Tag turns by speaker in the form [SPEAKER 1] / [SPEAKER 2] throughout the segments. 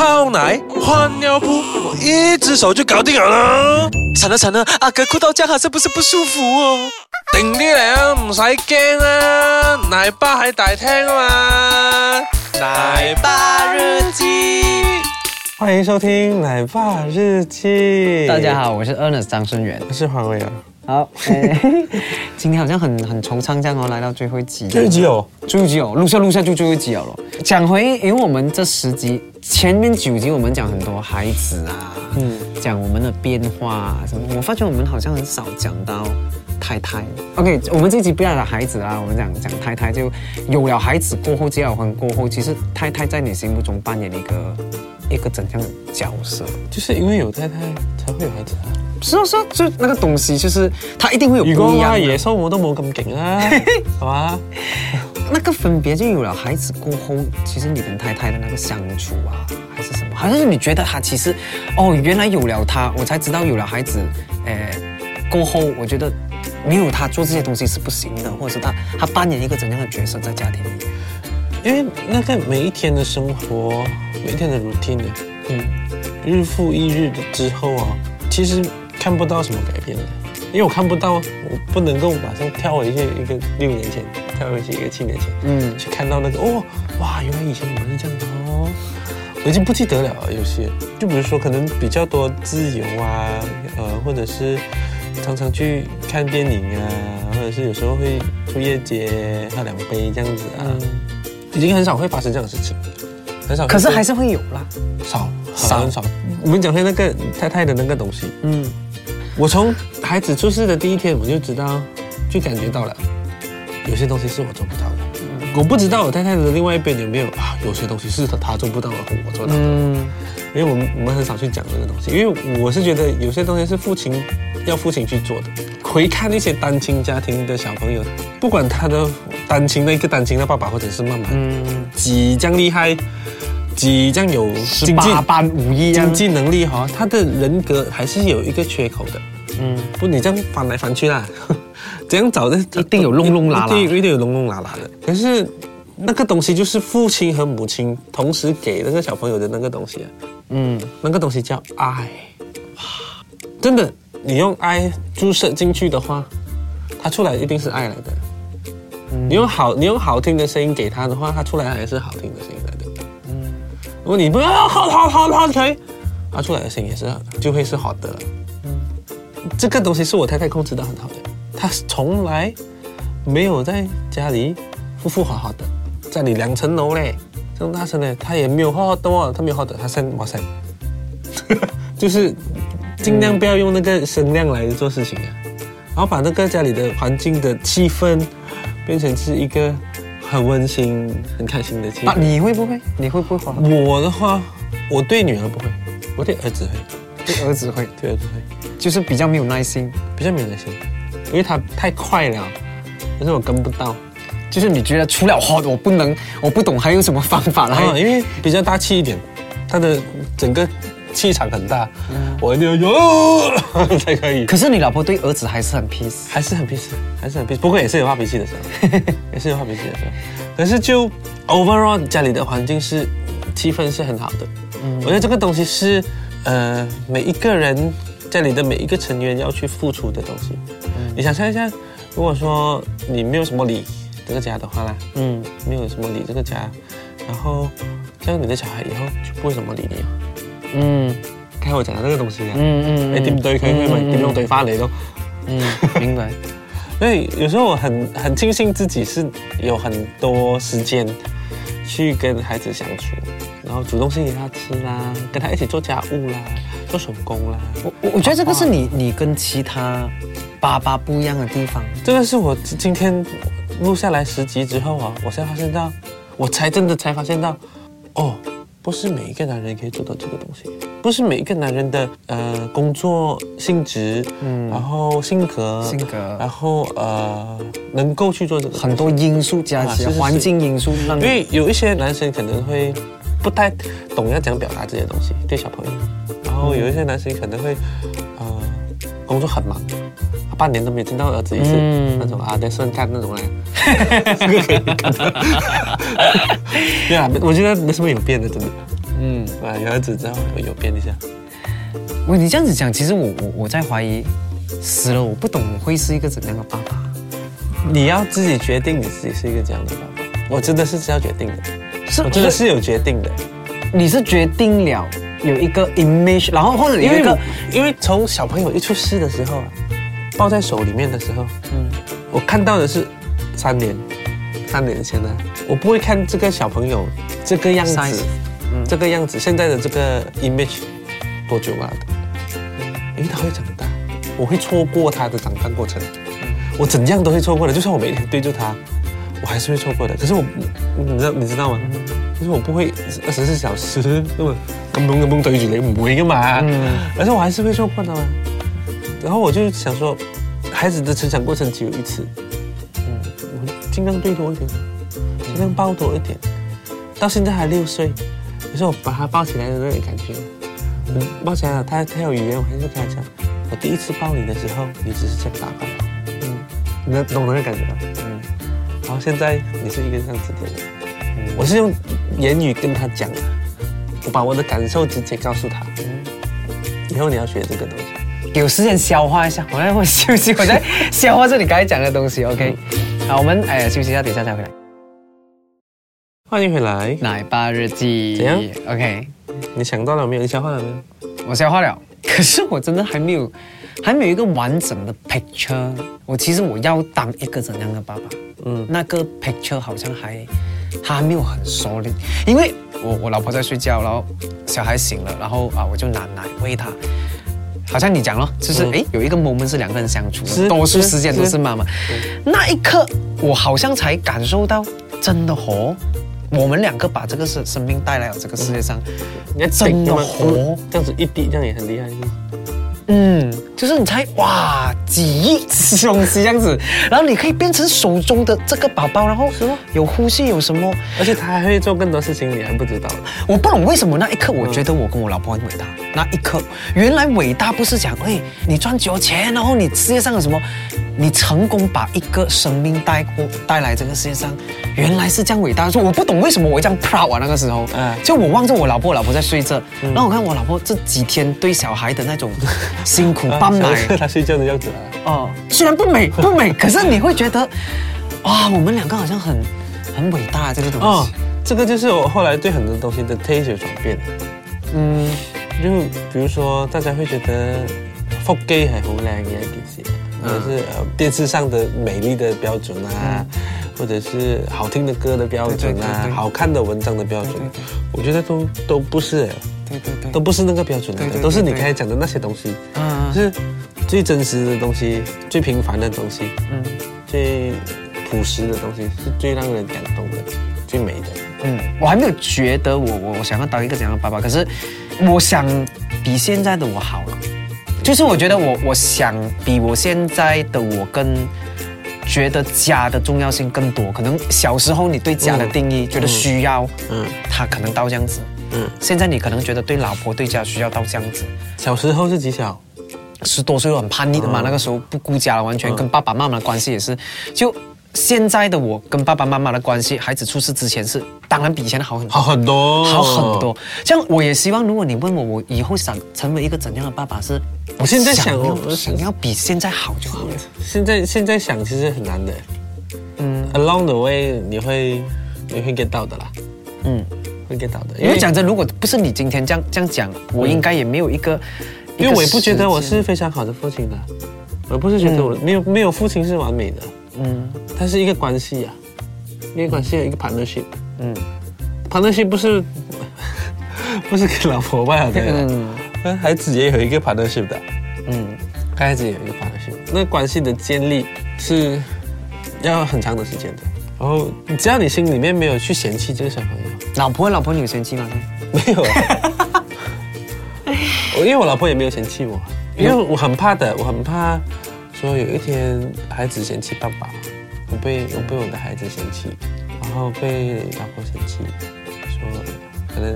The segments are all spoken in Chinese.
[SPEAKER 1] 泡奶、换尿布，我一只手就搞定了啦。
[SPEAKER 2] 惨了惨了，阿哥哭到这样，是不是不舒服哦？
[SPEAKER 1] 啲你啊，唔使惊啊，奶爸喺大厅嘛。奶爸日记，欢迎收听奶爸日记。
[SPEAKER 2] 大家好，我是 Ernest 张生源，
[SPEAKER 1] 我是黄伟阳。
[SPEAKER 2] 好，今天好像很很惆怅，这样哦，来到最后一集。
[SPEAKER 1] 最后一集哦，
[SPEAKER 2] 最后一集哦，录下录下就最后一集哦了。讲回，因为我们这十集前面九集我们讲很多孩子啊，嗯，讲我们的变化什么，我发觉我们好像很少讲到太太。OK，我们这集不要讲孩子啦，我们讲讲太太，就有了孩子过后，结婚过后，其实太太在你心目中扮演一个一个怎样的角色？
[SPEAKER 1] 就是因为有太太，才会有孩子啊。
[SPEAKER 2] 是以是就那个东西，就是他一定会有不一样的。
[SPEAKER 1] 雨哥啊，野兽我都冇咁劲啊，好啊。
[SPEAKER 2] 那个分别就有了孩子过后，其实你跟太太的那个相处啊，还是什么？好像是你觉得他其实，哦，原来有了他，我才知道有了孩子，诶，过后我觉得没有他做这些东西是不行的，或者是他他扮演一个怎样的角色在家庭里？
[SPEAKER 1] 因为那个每一天的生活，每一天的 routine，嗯，日复一日的之后啊，其实。看不到什么改变的，因为我看不到，我不能够马上跳回去一个六年前，跳回去一个七年前，嗯，去看到那个哦，哇，原来以前我们是这样的哦，我已经不记得了。有些，就比如说可能比较多自由啊，呃，或者是常常去看电影啊，或者是有时候会出夜街喝两杯这样子啊，已经很少会发生这样的事情，很少。
[SPEAKER 2] 可是还是会有啦，
[SPEAKER 1] 少少很少。我们讲下那个太太的那个东西，嗯。我从孩子出世的第一天，我就知道，就感觉到了，有些东西是我做不到的。我不知道我太太的另外一边有没有啊？有些东西是他做不到的，我做到。嗯，因为我们我们很少去讲这个东西，因为我是觉得有些东西是父亲要父亲去做的。回看那些单亲家庭的小朋友，不管他的单亲的一个单亲的爸爸或者是妈妈，嗯，几将厉害。几这样有经济能力哈，他的人格还是有一个缺口的。嗯，不，你这样翻来翻去啦，怎样找的？
[SPEAKER 2] 一定有窿窿啦啦，
[SPEAKER 1] 一定一定有窿窿啦啦的。可是那个东西就是父亲和母亲同时给那个小朋友的那个东西啊。嗯，那个东西叫爱。哇，真的，你用爱注射进去的话，它出来一定是爱来的。你用好，你用好听的声音给他的话，他出来还是好听的声音。如果你不要好，好，好，好，可发出来的声音也是就会是好的。这个东西是我太太控制的很好的，她从来没有在家里富富好好的，家里两层楼嘞，这种大声的，她也没有好的哦，她没有好的，她声哇塞，就是尽量不要用那个声量来做事情啊，然后把那个家里的环境的气氛变成是一个。很温馨、很开心的气氛
[SPEAKER 2] 啊！你会不会？你会不会画？
[SPEAKER 1] 我的话，我对女儿不会，我对儿子会，
[SPEAKER 2] 对儿子会，
[SPEAKER 1] 对儿子会，
[SPEAKER 2] 就是比较没有耐心，
[SPEAKER 1] 比较没有耐心，因为他太快了，但是我跟不到，
[SPEAKER 2] 就是你觉得除了画，我不能，我不懂还有什么方法了，
[SPEAKER 1] 因为比较大气一点，他的整个。气场很大，我一定要有 才可以。
[SPEAKER 2] 可是你老婆对儿子还是很 peace，
[SPEAKER 1] 还是很 peace，还是很 peace。不过也是有发脾气的时候，也是有发脾气的时候。可是就 overall 家里的环境是气氛是很好的。我觉得这个东西是呃每一个人家里的每一个成员要去付出的东西。你想象一下，如果说你没有什么理这个家的话啦，嗯，没有什么理这个家，然后像你的小孩以后就不会怎么理你了。嗯，睇我整下呢个东西啊，嗯嗯，你点对佢，佢咪点样对翻你咯？
[SPEAKER 2] 嗯，明白。
[SPEAKER 1] 所以有时候我很很庆幸自己是有很多时间去跟孩子相处，然后主动性给他吃啦，跟他一起做家务啦，做手工啦。
[SPEAKER 2] 我我我觉得这个是你你跟其他爸爸不一样的地方。
[SPEAKER 1] 这个是我今天录下来十集之后啊，我才发现到，我才真的才发现到，哦。不是每一个男人可以做到这个东西，不是每一个男人的呃工作性质，嗯，然后性格，
[SPEAKER 2] 性格，
[SPEAKER 1] 然后呃能够去做这个
[SPEAKER 2] 很多因素加起环境因素，
[SPEAKER 1] 所以有一些男生可能会不太懂要怎样表达这些东西对小朋友，然后有一些男生可能会。工作很忙，半年都没见到儿子一次，那种啊，对，分干那种嘞。对啊，我觉得没什么有变的，真的。嗯，啊，有儿子之后有变一下。
[SPEAKER 2] 我你这样子讲，其实我我我在怀疑死了，我不懂我会是一个怎样的爸爸。
[SPEAKER 1] 你要自己决定，你自己是一个怎样的爸爸。我真的是要决定的，是，我真的是有决定的。
[SPEAKER 2] 你是决定了。有一个 image，然后或者有一个，
[SPEAKER 1] 因为从小朋友一出世的时候啊，抱在手里面的时候，嗯，我看到的是三年，三年前的，我不会看这个小朋友这个样子，嗯，这个样子现在的这个 image 多久啊？因为他会长大，我会错过他的长大过程，我怎样都会错过的，就算我每天对着他，我还是会错过的。可是我，你知道你知道吗？可是我不会二十四小时那么。根本根本对住你，不会的嘛。嗯。而且我还是会受困的嘛。然后我就想说，孩子的成长过程只有一次。嗯。我尽量对多一点，尽量抱多一点。到现在还六岁，你说我把他抱起来的那个感觉，嗯，抱起来了，他他有语言，我还是跟他讲，我第一次抱你的时候，你只是在打滚。嗯。能懂那个感觉吗？嗯。後现在你是一个这样子的人。我是用言语跟他讲我把我的感受直接告诉他。嗯，以后你要学这个东西，
[SPEAKER 2] 有时间消化一下。我让我休息，我在消化这里刚才讲的东西。OK，好，我们哎休息一下，等一下再回来。
[SPEAKER 1] 欢迎回来，
[SPEAKER 2] 奶爸日记。
[SPEAKER 1] 怎样
[SPEAKER 2] ？OK，
[SPEAKER 1] 你想到了没有？你消化了没有？
[SPEAKER 2] 我消化了，可是我真的还没有，还没有一个完整的 picture。我其实我要当一个怎样的爸爸？嗯，那个 picture 好像还。他还没有很熟练，因为我我老婆在睡觉，然后小孩醒了，然后啊我就拿奶喂他。好像你讲了，就是哎，有一个 moment 是两个人相处，多数时间都是妈妈。那一刻，我好像才感受到真的活。我们两个把这个生生命带来了这个世界上，
[SPEAKER 1] 你真的活，这样子一滴，这样也很厉害。
[SPEAKER 2] 嗯，就是你猜，哇，几亿吃东西这样子，然后你可以变成手中的这个宝宝，然后什么有呼吸，有什么，
[SPEAKER 1] 而且他还会做更多事情，你还不知道。
[SPEAKER 2] 我不懂为什么那一刻，我觉得我跟我老婆很伟大。那一刻，原来伟大不是讲，哎，你赚有钱，然后你世界上有什么。你成功把一个生命带过带来这个世界上，原来是这样伟大。说我不懂为什么我这样 proud 啊，那个时候，嗯，就我望着我老婆，老婆在睡着，然后我看我老婆这几天对小孩的那种辛苦抱奶，
[SPEAKER 1] 她 睡觉的样子啊，哦，
[SPEAKER 2] 虽然不美 不美，可是你会觉得，哇，我们两个好像很很伟大这个东西。哦，
[SPEAKER 1] 这个就是我后来对很多东西的 t a s e t e 转变。嗯，就比如说大家会觉得腹肌还好靓一点。或者是呃电视上的美丽的标准啊，或者是好听的歌的标准啊，好看的文章的标准，我觉得都都不是，对对对，都不是那个标准的，都是你刚才讲的那些东西，嗯，是，最真实的东西，最平凡的东西，嗯，最朴实的东西是最让人感动的，最美的。
[SPEAKER 2] 嗯，我还没有觉得我我我想要当一个怎样爸爸，可是我想比现在的我好了。就是我觉得我我想比我现在的我更觉得家的重要性更多。可能小时候你对家的定义觉得需要，嗯，他可能到这样子，嗯，现在你可能觉得对老婆对家需要到这样子。
[SPEAKER 1] 小时候是几小？
[SPEAKER 2] 十多岁很叛逆的嘛，那个时候不顾家，完全跟爸爸妈妈的关系也是就。现在的我跟爸爸妈妈的关系，孩子出事之前是，当然比以前的好很多，
[SPEAKER 1] 好很多，
[SPEAKER 2] 好很多。这样我也希望，如果你问我，我以后想成为一个怎样的爸爸是，
[SPEAKER 1] 我现在想，
[SPEAKER 2] 我想要比现在好就好了。
[SPEAKER 1] 现在现在想其实很难的。嗯，Along the way，你会你会 get 到的啦。嗯，会 get 到的。
[SPEAKER 2] 因为讲真，如果不是你今天这样这样讲，我应该也没有一个，
[SPEAKER 1] 因为我也不觉得我是非常好的父亲的，我不是觉得我没有没有父亲是完美的。嗯，它是一个关系呀，一个关系，一个 partnership。嗯，partnership 不是 不是给老婆吧？对，嗯，那孩子也有一个 partnership 的。嗯，孩子也有一个 partnership。那关系的建立是要很长的时间的。然后，只要你心里面没有去嫌弃这个小朋友，
[SPEAKER 2] 老婆，老婆有嫌弃吗？
[SPEAKER 1] 没有。我因为我老婆也没有嫌弃我，因为我很怕的，我很怕。说有一天孩子嫌弃爸爸，我被我被我的孩子嫌弃，然后被老婆嫌弃，说可能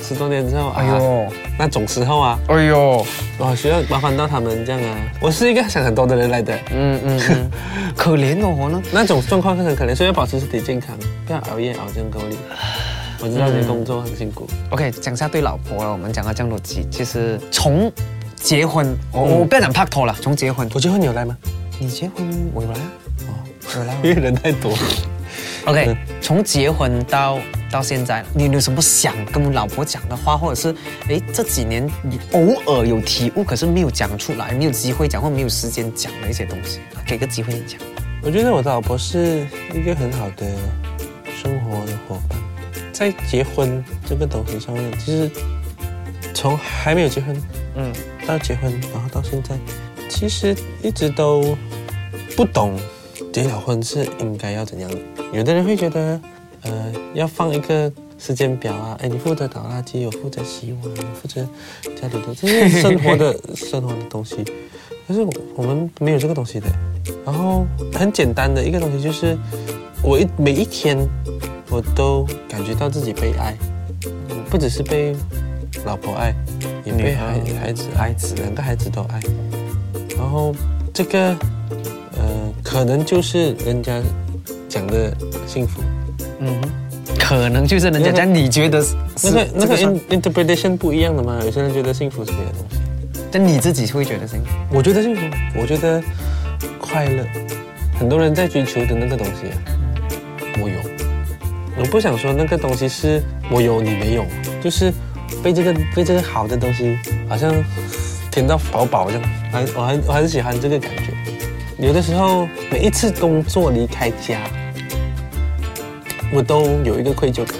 [SPEAKER 1] 十多年之后，哎呦那种时候啊，哎呦老需要麻烦到他们这样啊。我是一个想很多的人来的，嗯
[SPEAKER 2] 嗯，可怜我呢，
[SPEAKER 1] 那种状况很可怜，所以要保持身体健康，不要熬夜熬成狗哩。我知道你工作很辛苦
[SPEAKER 2] ，OK 讲下对老婆了，我们讲到这样多，其其实从结婚，我我不要讲拍拖了，从结婚，
[SPEAKER 1] 我结婚你有来吗？
[SPEAKER 2] 你结婚我有来啊？哦，有来。
[SPEAKER 1] 因为人太多
[SPEAKER 2] OK，从结婚到到现在，你有什么想跟我老婆讲的话，或者是哎这几年偶尔有体悟，可是没有讲出来，没有机会讲，或没有时间讲的一些东西，给个机会你讲。
[SPEAKER 1] 我觉得我的老婆是一个很好的生活的伙伴，在结婚这个东西上面，其实从还没有结婚，
[SPEAKER 2] 嗯。
[SPEAKER 1] 到结婚，然后到现在，其实一直都不懂，结了婚是应该要怎样？有的人会觉得，呃，要放一个时间表啊，哎，你负责倒垃圾，我负责洗碗，负责家里的这些生活的生活的东西。可是我们没有这个东西的。然后很简单的一个东西就是，我一每一天我都感觉到自己被爱，不只是被。老婆爱，也被孩孩子爱，两个孩子都爱，然后这个，呃，可能就是人家讲的幸福，
[SPEAKER 2] 嗯，可能就是人家讲，你觉得
[SPEAKER 1] 那个那个 interpretation 不一样的嘛？有些人觉得幸福是别的东西，
[SPEAKER 2] 但你自己会觉得幸福？
[SPEAKER 1] 我觉得幸福，我觉得快乐，很多人在追求的那个东西，我有，我不想说那个东西是我有你没有，就是。被这个被这个好的东西，好像填到饱饱，好像，还我很我很喜欢这个感觉。有的时候每一次工作离开家，我都有一个愧疚感。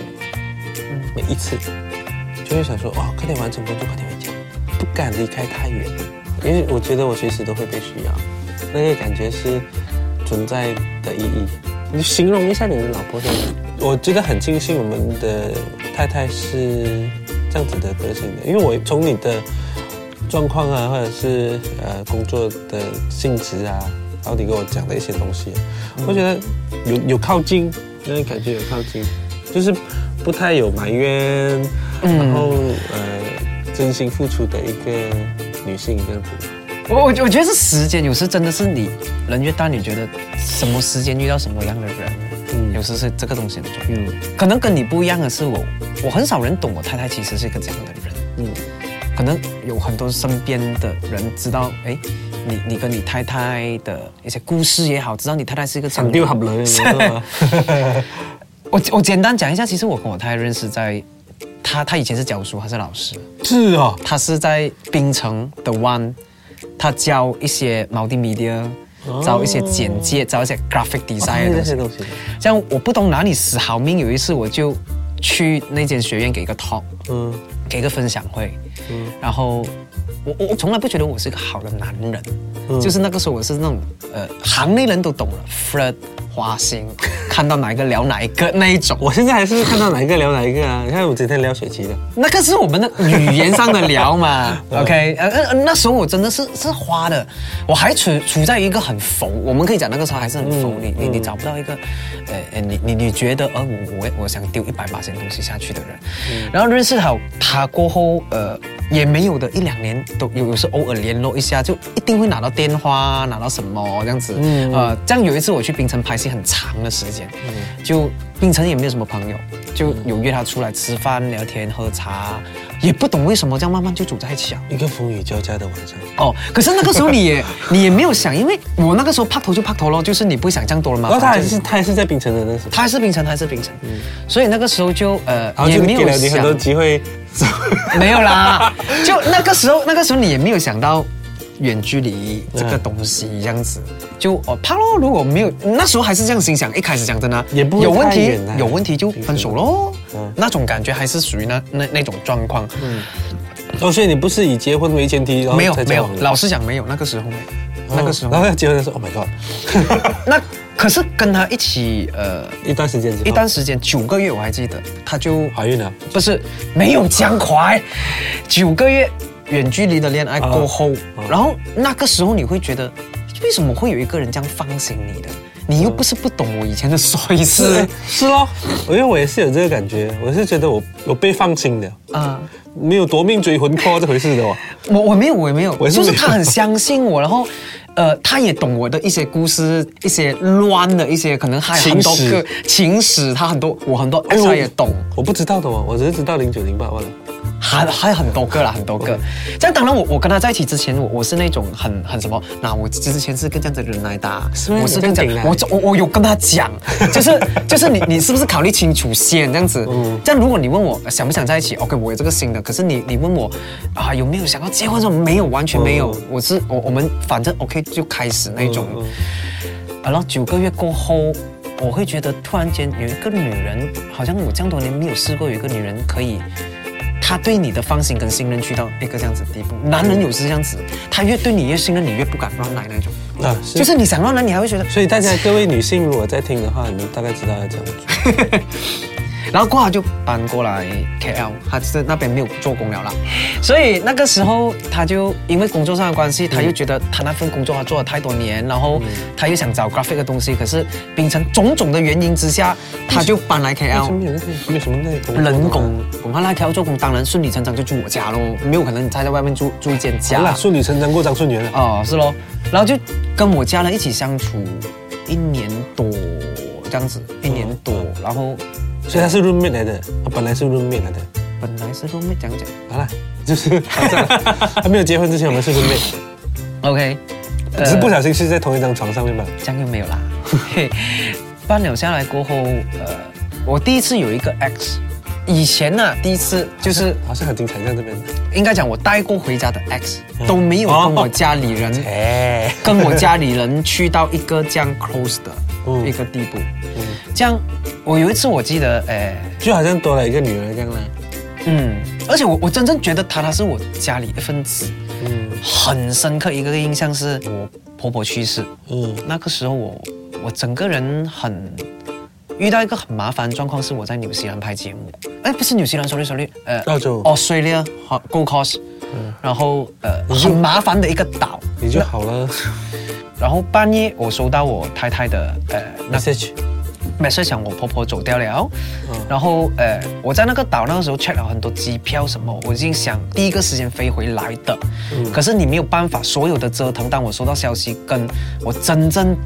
[SPEAKER 1] 每一次，就会想说哇，快点完成工作，快点回家，不敢离开太远，因为我觉得我随时都会被需要。那个感觉是存在的意义。你形容一下你的老婆？我觉得很庆幸，我们的太太是。这样子的德行的，因为我从你的状况啊，或者是呃工作的性质啊，然后你跟我讲的一些东西，我觉得有有靠近，那种感觉有靠近，就是不太有埋怨，然后呃真心付出的一个女性这样子。
[SPEAKER 2] 我我我觉得是时间，有时真的是你人越大，你觉得什么时间遇到什么样的人。有时是这个东西的作用。
[SPEAKER 1] 嗯，
[SPEAKER 2] 可能跟你不一样的是我，我很少人懂我太太其实是一个怎样的人。
[SPEAKER 1] 嗯，
[SPEAKER 2] 可能有很多身边的人知道，哎，你你跟你太太的一些故事也好，知道你太太是一个。
[SPEAKER 1] 很丢的人。
[SPEAKER 2] 我我简单讲一下，其实我跟我太太认识在，她她以前是教书，她是老师。
[SPEAKER 1] 是啊，
[SPEAKER 2] 她是在槟城的湾，她教一些 d 媒 a 找一些简介，找一些 graphic design 的东西，像我不懂哪里死好命。有一次我就去那间学院给个 talk，
[SPEAKER 1] 嗯，
[SPEAKER 2] 给个分享会，嗯，然后。我我我从来不觉得我是一个好的男人，就是那个时候我是那种呃行内人都懂了，freud 花心，看到哪一个聊哪一个那一种。
[SPEAKER 1] 我现在还是看到哪一个聊哪一个啊？你看我今天聊雪琪的，
[SPEAKER 2] 那个是我们的语言上的聊嘛？OK？呃呃，那时候我真的是是花的，我还处处在一个很浮。我们可以讲那个时候还是很浮。你你你找不到一个，呃呃，你你你觉得呃我我我想丢一百八千东西下去的人，然后认识好他过后呃。也没有的，一两年都有，有时偶尔联络一下，就一定会拿到电话，拿到什么这样子。嗯，呃，这样有一次我去冰城拍戏，很长的时间，嗯、就冰城也没有什么朋友，就有约他出来吃饭、聊天、喝茶，也不懂为什么这样，慢慢就走在一起啊。
[SPEAKER 1] 一个风雨交加的晚上。
[SPEAKER 2] 哦，可是那个时候你也 你也没有想，因为我那个时候拍头就拍头喽，就是你不会想这样多了嘛。
[SPEAKER 1] 那他还是他还是在冰城的那时候，
[SPEAKER 2] 他还是冰城，他还是冰城。嗯，所以那个时候就呃也没有想。没有啦，就那个时候，那个时候你也没有想到远距离这个东西这样子，就哦，怕咯。如果没有那时候还是这样心想，一开始讲真的，
[SPEAKER 1] 也不太远
[SPEAKER 2] 有问题就分手喽。
[SPEAKER 1] 嗯，
[SPEAKER 2] 那种感觉还是属于那那那种状况。
[SPEAKER 1] 嗯，哦，所以你不是以结婚为前提，然
[SPEAKER 2] 没有，没有，老实讲没有，那个时候没，那个时候。
[SPEAKER 1] 然后结婚的时候，Oh my God！
[SPEAKER 2] 那。可是跟他一起，呃，
[SPEAKER 1] 一段时间，
[SPEAKER 2] 一段时间，九个月，我还记得，他就
[SPEAKER 1] 怀孕了，
[SPEAKER 2] 不是，没有江淮，九个月，远距离的恋爱过后，然后那个时候你会觉得，为什么会有一个人这样放心你的？你又不是不懂我以前的衰 事，
[SPEAKER 1] 是喽，因为我也是有这个感觉，我是觉得我我被放心的，
[SPEAKER 2] 嗯。
[SPEAKER 1] 没有夺命追魂 call 这回事的，哦。
[SPEAKER 2] 我我没有我也没有，就是他很相信我，然后，呃，他也懂我的一些故事，一些乱的一些可能还有很多个情史，他很多我很多
[SPEAKER 1] 哎、
[SPEAKER 2] 他也懂，
[SPEAKER 1] 我不知道的哦，我只知道零九零八万，
[SPEAKER 2] 还还有很多个啦，很多个。这样当然我我跟他在一起之前，我我是那种很很什么，那我之前是跟这样子的人来
[SPEAKER 1] 打，
[SPEAKER 2] 我是这样我我我有跟他讲，就是就是你你是不是考虑清楚先这样子？这样如果你问我想不想在一起，OK，我有这个心的。可是你，你问我，啊，有没有想要结婚这种？没有，完全没有。我是我，我们反正 OK 就开始那种。然后九个月过后，我会觉得突然间有一个女人，好像我这么多年没有试过，有一个女人可以，她对你的放心跟信任去到一个这样子地步。男人有时这样子，他越对你越信任，你越不敢乱来那种。
[SPEAKER 1] 啊，
[SPEAKER 2] 就是你想乱来，你还会觉得。
[SPEAKER 1] 所以大家各位女性如果在听的话，你们大概知道要怎么做。
[SPEAKER 2] 然后过好就搬过来 KL，他在那边没有做工了啦，所以那个时候他就因为工作上的关系，他又觉得他那份工作他做了太多年，然后他又想找 graphic 的东西，可是秉承种种的原因之下，他就搬来
[SPEAKER 1] KL。什么？什么
[SPEAKER 2] 人工。我怕来 KL 做工，当然顺理成章就住我家喽，没有可能他在外面住住一间家。
[SPEAKER 1] 顺理成章过张顺源了
[SPEAKER 2] 啊，是喽。然后就跟我家人一起相处一年多这样子，一年多，然后。
[SPEAKER 1] 所以他是 roommate 来的，他本来是 roommate 来的，
[SPEAKER 2] 本来是 roommate 讲讲，
[SPEAKER 1] 好了，就是还 没有结婚之前，我们是
[SPEAKER 2] roommate，OK，、
[SPEAKER 1] 只是不小心睡在同一张床上面吧，
[SPEAKER 2] 这样又没有啦，搬 了下来过后，呃，我第一次有一个 x。以前呢，第一次就是
[SPEAKER 1] 好像很经常在这边。
[SPEAKER 2] 应该讲我带过回家的 X 都没有跟我家里人，跟我家里人去到一个这样 c l
[SPEAKER 1] o s e 的
[SPEAKER 2] 一个地步。这样，我有一次我记得，哎，
[SPEAKER 1] 就好像多了一个女人这样呢。
[SPEAKER 2] 嗯，而且我我真正觉得她她是我家里的分子。
[SPEAKER 1] 嗯，
[SPEAKER 2] 很深刻一个印象是，我婆婆去世，那个时候我我整个人很。遇到一个很麻烦状况是我在纽西兰拍节目，哎，不是纽西兰，sorry sorry，呃，
[SPEAKER 1] 澳洲
[SPEAKER 2] ，Australia，g o c o s t 然后呃很麻烦的一个岛，
[SPEAKER 1] 你就好了。
[SPEAKER 2] 然后半夜我收到我太太的呃
[SPEAKER 1] message，
[SPEAKER 2] 没事，想我婆婆走掉了，然后呃我在那个岛那个时候 check 了很多机票什么，我已经想第一个时间飞回来的，可是你没有办法所有的折腾。当我收到消息，跟我真正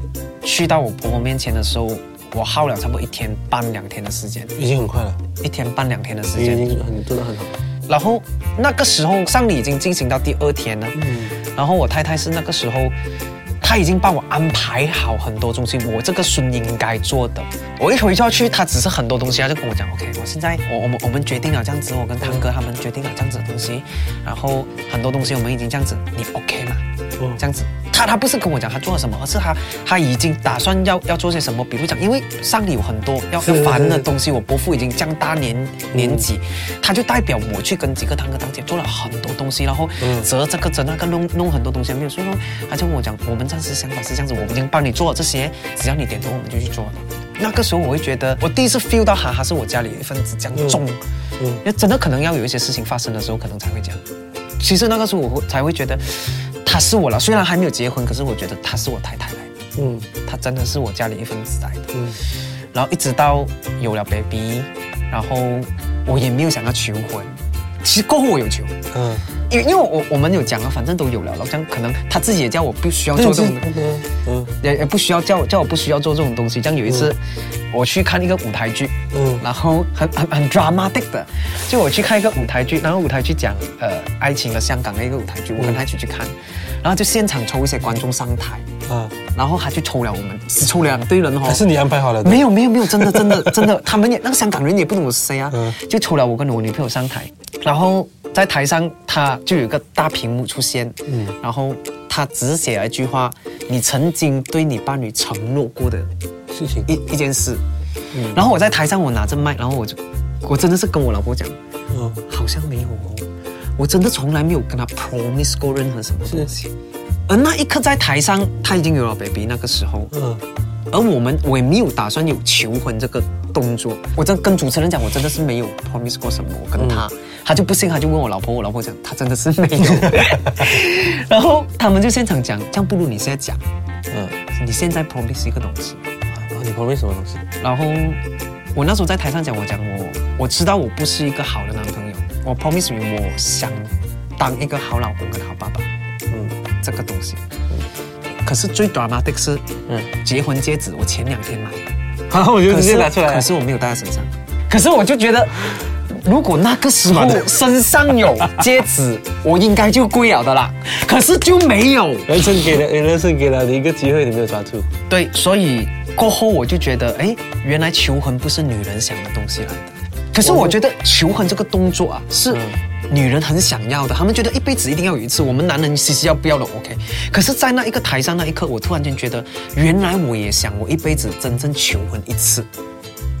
[SPEAKER 2] 去到我婆婆面前的时候。我耗了差不多一天半两天的时间，
[SPEAKER 1] 已经很快了。
[SPEAKER 2] 一天半两天的时间，
[SPEAKER 1] 已经真的很好。
[SPEAKER 2] 然后那个时候丧礼已经进行到第二天了。嗯。然后我太太是那个时候，她已经帮我安排好很多东西，我这个孙应该做的。我一回去，她只是很多东西，她就跟我讲，OK，我现在我我们我们决定了这样子，我跟堂哥他们决定了这样子的东西，然后很多东西我们已经这样子，你 OK 吗？这样子，他他不是跟我讲他做了什么，而是他他已经打算要要做些什么。比如讲，因为上里有很多要要烦的东西，我伯父已经这样大年年纪，他就代表我去跟几个堂哥堂姐做了很多东西，然后折这个折那个弄弄很多东西还没有。所以说，他就跟我讲，我们暂时想法是这样子，我们经帮你做了这些，只要你点头，我们就去做。那个时候我会觉得，我第一次 feel 到哈哈是我家里一份子这样重。
[SPEAKER 1] 嗯，
[SPEAKER 2] 也真的可能要有一些事情发生的时候，可能才会这样。其实那个时候我会才会觉得。是我了，虽然还没有结婚，可是我觉得她是我太太来的。
[SPEAKER 1] 嗯，
[SPEAKER 2] 她真的是我家里一份子来的。
[SPEAKER 1] 嗯，
[SPEAKER 2] 然后一直到有了 baby，然后我也没有想要求婚。其实过后我有求。
[SPEAKER 1] 嗯，
[SPEAKER 2] 因因为我我们有讲了，反正都有了。老姜可能他自己也叫我不需要做这种西。
[SPEAKER 1] 嗯，
[SPEAKER 2] 也也不需要叫叫我不需要做这种东西。这样有一次我去看一个舞台剧，
[SPEAKER 1] 嗯，
[SPEAKER 2] 然后很很很 dramatic 的，就我去看一个舞台剧，然后舞台剧讲呃爱情的香港的一个舞台剧，我跟他一起去看。然后就现场抽一些观众上台，
[SPEAKER 1] 啊，
[SPEAKER 2] 然后他就抽了我们抽两堆人哦，
[SPEAKER 1] 是你安排好了？
[SPEAKER 2] 没有没有没有，真的真的真的，他们也那个香港人也不我是谁啊，就抽了我跟我女朋友上台，然后在台上他就有一个大屏幕出现，嗯，然后他只写了一句话，你曾经对你伴侣承诺过的
[SPEAKER 1] 事情
[SPEAKER 2] 一一件事，嗯，然后我在台上我拿着麦，然后我就我真的是跟我老婆讲，
[SPEAKER 1] 嗯，
[SPEAKER 2] 好像没有哦。我真的从来没有跟他 promise 过任何什么事情，而那一刻在台上，他已经有了 baby 那个时候，
[SPEAKER 1] 嗯，
[SPEAKER 2] 而我们我也没有打算有求婚这个动作，我真跟主持人讲，我真的是没有 promise 过什么，我跟他，他就不信，他就问我老婆，我老婆讲他真的是没有，然后他们就现场讲，这样不如你现在讲，
[SPEAKER 1] 嗯，
[SPEAKER 2] 你现在 promise 一个东西，然后
[SPEAKER 1] 你 promise 什么东西？
[SPEAKER 2] 然后我那时候在台上讲，我讲我，我知道我不是一个好的男朋友。我 promise 你，我想当一个好老公跟好爸爸，嗯，这个东西。可是最 dramatic 是，嗯，结婚戒指，我前两天买，
[SPEAKER 1] 然 后我就直接拿出来，
[SPEAKER 2] 可是我没有戴在身上。可是我就觉得，如果那个时候身上有戒指，我应该就跪了的啦。可是就没有，
[SPEAKER 1] 人生给了，人生给了你一个机会，你没有抓住。
[SPEAKER 2] 对，所以过后我就觉得，哎，原来求婚不是女人想的东西来的。可是我觉得求婚这个动作啊，是女人很想要的，她们觉得一辈子一定要有一次。我们男人其实要不要了 OK？可是，在那一个台上那一刻，我突然间觉得，原来我也想，我一辈子真正求婚一次。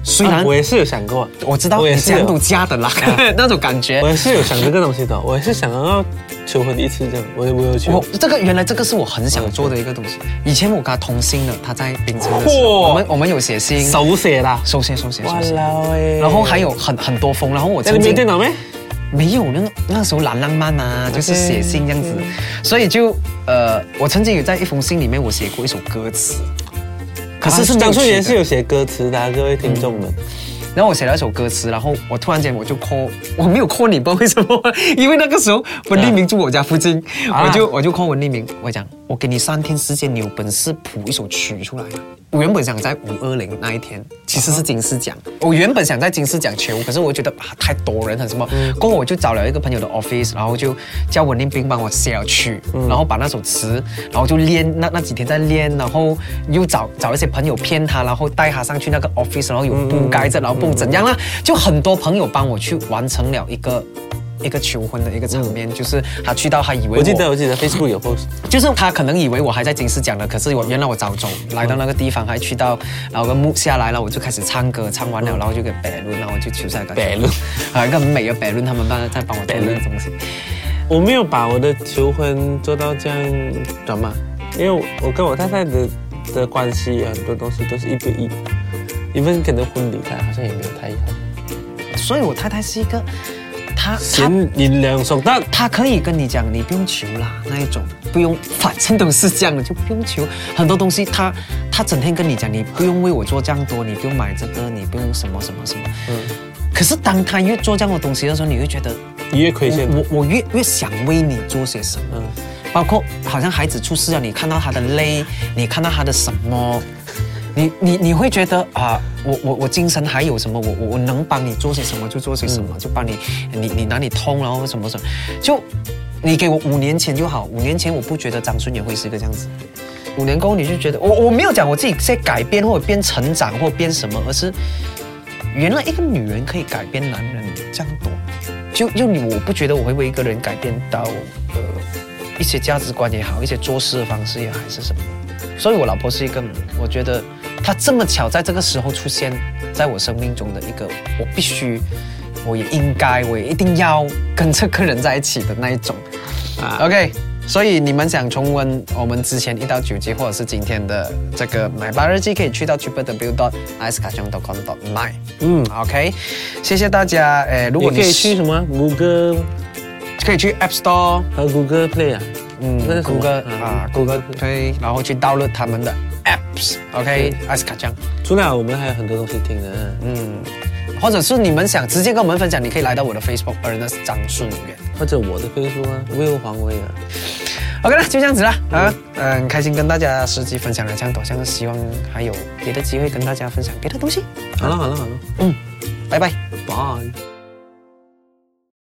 [SPEAKER 2] 虽然
[SPEAKER 1] 我也是有想过，
[SPEAKER 2] 我知道我也是想种家的啦，那种感觉。
[SPEAKER 1] 我也是有想这个东西的，我也是想要求婚一次这样，我就没有求。
[SPEAKER 2] 我这个原来这个是我很想做的一个东西。以前我跟他通信的，他在冰城的时候，我们我们有写信，
[SPEAKER 1] 手写的，
[SPEAKER 2] 手写手写手写。然后还有很很多封，然后我曾经
[SPEAKER 1] 电脑没
[SPEAKER 2] 没有那那时候男浪漫啊，就是写信这样子，所以就呃，我曾经有在一封信里面，我写过一首歌词。
[SPEAKER 1] 是当初也是有写歌词的，各位听众们。
[SPEAKER 2] 然后我写了一首歌词，然后我突然间我就 call，我没有 call 你，不知道为什么，因为那个时候文丽明住我家附近，我就我就 call 文丽明，我讲我给你三天时间，你有本事谱一首曲出来。我原本想在五二零那一天，其实是金狮奖。我原本想在金狮奖求，可是我觉得啊太多人很什么。过后我就找了一个朋友的 office，然后就叫文定斌帮我写去，然后把那首词，然后就练那那几天在练，然后又找找一些朋友骗他，然后带他上去那个 office，然后有不盖着，然后怎样啦。就很多朋友帮我去完成了一个。一个求婚的一个场面，就是他去到，他以为
[SPEAKER 1] 我记得我记得 Facebook 有 post，
[SPEAKER 2] 就是他可能以为我还在金狮奖了，可是我原来我早走，来到那个地方，还去到，然后跟木下来了，我就开始唱歌，唱完了，然后就给白露，然后就求来
[SPEAKER 1] 白露
[SPEAKER 2] 啊，一个很美的白露，他们帮在帮我个东西。
[SPEAKER 1] 我没有把我的求婚做到这样怎吗？因为我跟我太太的的关系很多东西都是一对一，因为可能婚礼上好像也没有太一样，
[SPEAKER 2] 所以我太太是一个。他
[SPEAKER 1] 你两手大，
[SPEAKER 2] 他可以跟你讲，你不用求啦，那一种不用，反正都是这样的，就不用求。很多东西他他整天跟你讲，你不用为我做这样多，你不用买这个，你不用什么什么什么。嗯。可是当他越做这样的东西的时候，你会觉得，
[SPEAKER 1] 你越亏欠
[SPEAKER 2] 我，我越越想为你做些什么。嗯。包括好像孩子出事了，你看到他的泪，你看到他的什么？你你你会觉得啊，我我我精神还有什么？我我我能帮你做些什么就做些什么，就帮你，你你哪里通然后什么什么，就你给我五年前就好，五年前我不觉得张顺也会是一个这样子，五年后你就觉得我我没有讲我自己在改变或者变成长或变什么，而是原来一个女人可以改变男人这样多，就就你我不觉得我会为一个人改变到呃一些价值观也好，一些做事的方式也好，还是什么，所以我老婆是一个我觉得。他这么巧在这个时候出现，在我生命中的一个，我必须，我也应该，我也一定要跟这个人在一起的那一种。啊，OK，所以你们想重温我们之前一到九集，或者是今天的这个买八日记，可以去到 www.icekang.com. 买。嗯，OK，谢谢大家。
[SPEAKER 1] 诶，如果你可以去什么？Google，
[SPEAKER 2] 可以去 App Store
[SPEAKER 1] 和 Google Play 啊。
[SPEAKER 2] 嗯，Google 啊，Google Play，然后去 download 他们的。Apps OK，艾斯卡酱，
[SPEAKER 1] 朱了我们还有很多东西听的。
[SPEAKER 2] 嗯，或者是你们想直接跟我们分享，你可以来到我的 Facebook 而那 r n u s 张顺远，
[SPEAKER 1] 或者我的 Facebook w i l l 黄威尔。
[SPEAKER 2] OK，了，就这样子了啊。嗯，开心跟大家实际分享了这样多，希望还有别的机会跟大家分享别的东西。
[SPEAKER 1] 好了，好了，好了。
[SPEAKER 2] 嗯，拜拜。
[SPEAKER 1] Bye.